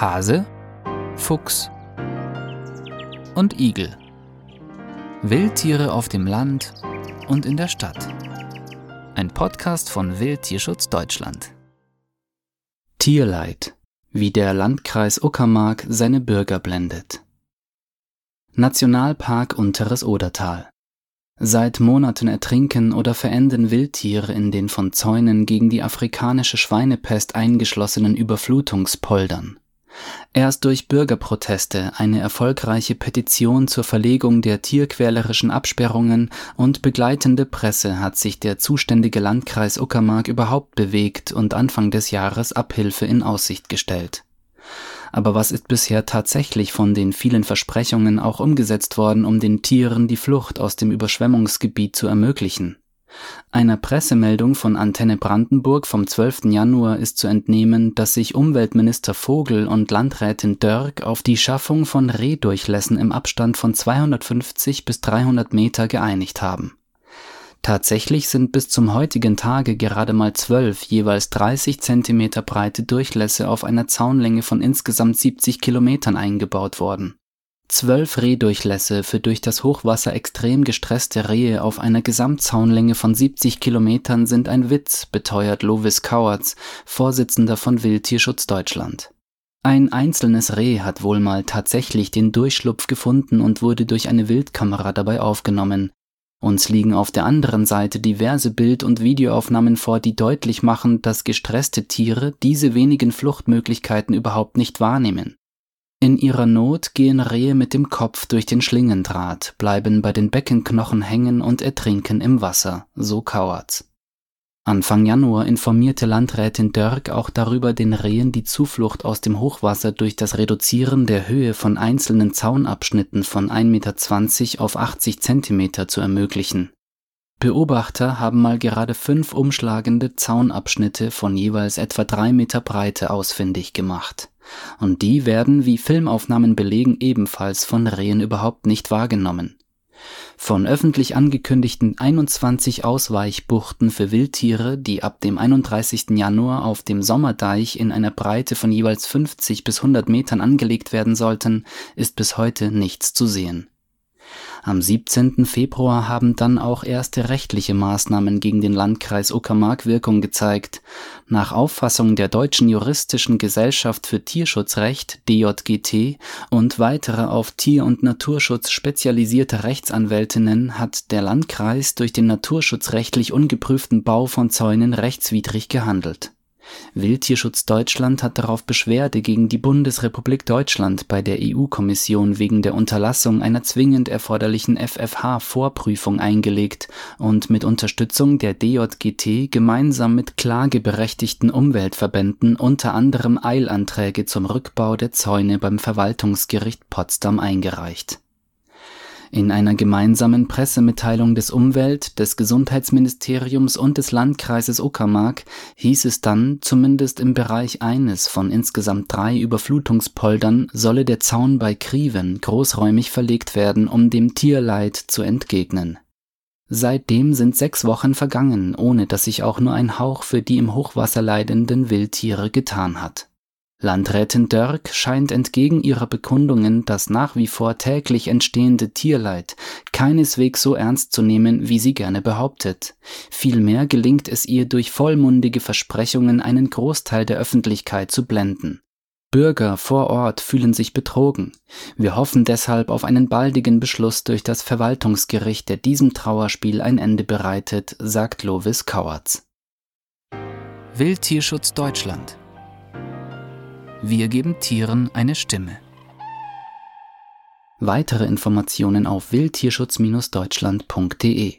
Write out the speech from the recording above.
Hase, Fuchs und Igel. Wildtiere auf dem Land und in der Stadt. Ein Podcast von Wildtierschutz Deutschland. Tierleid, wie der Landkreis Uckermark seine Bürger blendet. Nationalpark Unteres Odertal. Seit Monaten ertrinken oder verenden Wildtiere in den von Zäunen gegen die afrikanische Schweinepest eingeschlossenen Überflutungspoldern. Erst durch Bürgerproteste, eine erfolgreiche Petition zur Verlegung der tierquälerischen Absperrungen und begleitende Presse hat sich der zuständige Landkreis Uckermark überhaupt bewegt und Anfang des Jahres Abhilfe in Aussicht gestellt aber was ist bisher tatsächlich von den vielen Versprechungen auch umgesetzt worden, um den Tieren die Flucht aus dem Überschwemmungsgebiet zu ermöglichen? Einer Pressemeldung von Antenne Brandenburg vom 12. Januar ist zu entnehmen, dass sich Umweltminister Vogel und Landrätin Dörk auf die Schaffung von Rehdurchlässen im Abstand von 250 bis 300 Meter geeinigt haben. Tatsächlich sind bis zum heutigen Tage gerade mal zwölf jeweils 30 Zentimeter breite Durchlässe auf einer Zaunlänge von insgesamt 70 Kilometern eingebaut worden. Zwölf Rehdurchlässe für durch das Hochwasser extrem gestresste Rehe auf einer Gesamtzaunlänge von 70 Kilometern sind ein Witz, beteuert Lovis Kauertz, Vorsitzender von Wildtierschutz Deutschland. Ein einzelnes Reh hat wohl mal tatsächlich den Durchschlupf gefunden und wurde durch eine Wildkamera dabei aufgenommen. Uns liegen auf der anderen Seite diverse Bild- und Videoaufnahmen vor, die deutlich machen, dass gestresste Tiere diese wenigen Fluchtmöglichkeiten überhaupt nicht wahrnehmen. In ihrer Not gehen Rehe mit dem Kopf durch den Schlingendraht, bleiben bei den Beckenknochen hängen und ertrinken im Wasser, so Kauert's. Anfang Januar informierte Landrätin Dörk auch darüber, den Rehen die Zuflucht aus dem Hochwasser durch das Reduzieren der Höhe von einzelnen Zaunabschnitten von 1,20 Meter auf 80 Zentimeter zu ermöglichen. Beobachter haben mal gerade fünf umschlagende Zaunabschnitte von jeweils etwa drei Meter Breite ausfindig gemacht. Und die werden, wie Filmaufnahmen belegen, ebenfalls von Rehen überhaupt nicht wahrgenommen. Von öffentlich angekündigten 21 Ausweichbuchten für Wildtiere, die ab dem 31. Januar auf dem Sommerdeich in einer Breite von jeweils 50 bis 100 Metern angelegt werden sollten, ist bis heute nichts zu sehen am 17. Februar haben dann auch erste rechtliche Maßnahmen gegen den Landkreis Uckermark Wirkung gezeigt. Nach Auffassung der Deutschen Juristischen Gesellschaft für Tierschutzrecht DJGT und weiterer auf Tier- und Naturschutz spezialisierter Rechtsanwältinnen hat der Landkreis durch den naturschutzrechtlich ungeprüften Bau von Zäunen rechtswidrig gehandelt Wildtierschutz Deutschland hat darauf Beschwerde gegen die Bundesrepublik Deutschland bei der EU-Kommission wegen der Unterlassung einer zwingend erforderlichen FFH-Vorprüfung eingelegt und mit Unterstützung der DJGT gemeinsam mit klageberechtigten Umweltverbänden unter anderem Eilanträge zum Rückbau der Zäune beim Verwaltungsgericht Potsdam eingereicht in einer gemeinsamen Pressemitteilung des Umwelt-, des Gesundheitsministeriums und des Landkreises Uckermark hieß es dann, zumindest im Bereich eines von insgesamt drei Überflutungspoldern solle der Zaun bei Kriven großräumig verlegt werden, um dem Tierleid zu entgegnen. Seitdem sind sechs Wochen vergangen, ohne dass sich auch nur ein Hauch für die im Hochwasser leidenden Wildtiere getan hat Landrätin Dörk scheint entgegen ihrer Bekundungen das nach wie vor täglich entstehende Tierleid keineswegs so ernst zu nehmen, wie sie gerne behauptet. Vielmehr gelingt es ihr durch vollmundige Versprechungen einen Großteil der Öffentlichkeit zu blenden. Bürger vor Ort fühlen sich betrogen. Wir hoffen deshalb auf einen baldigen Beschluss durch das Verwaltungsgericht, der diesem Trauerspiel ein Ende bereitet, sagt Lovis Kauertz. Wildtierschutz Deutschland wir geben Tieren eine Stimme. Weitere Informationen auf wildtierschutz-deutschland.de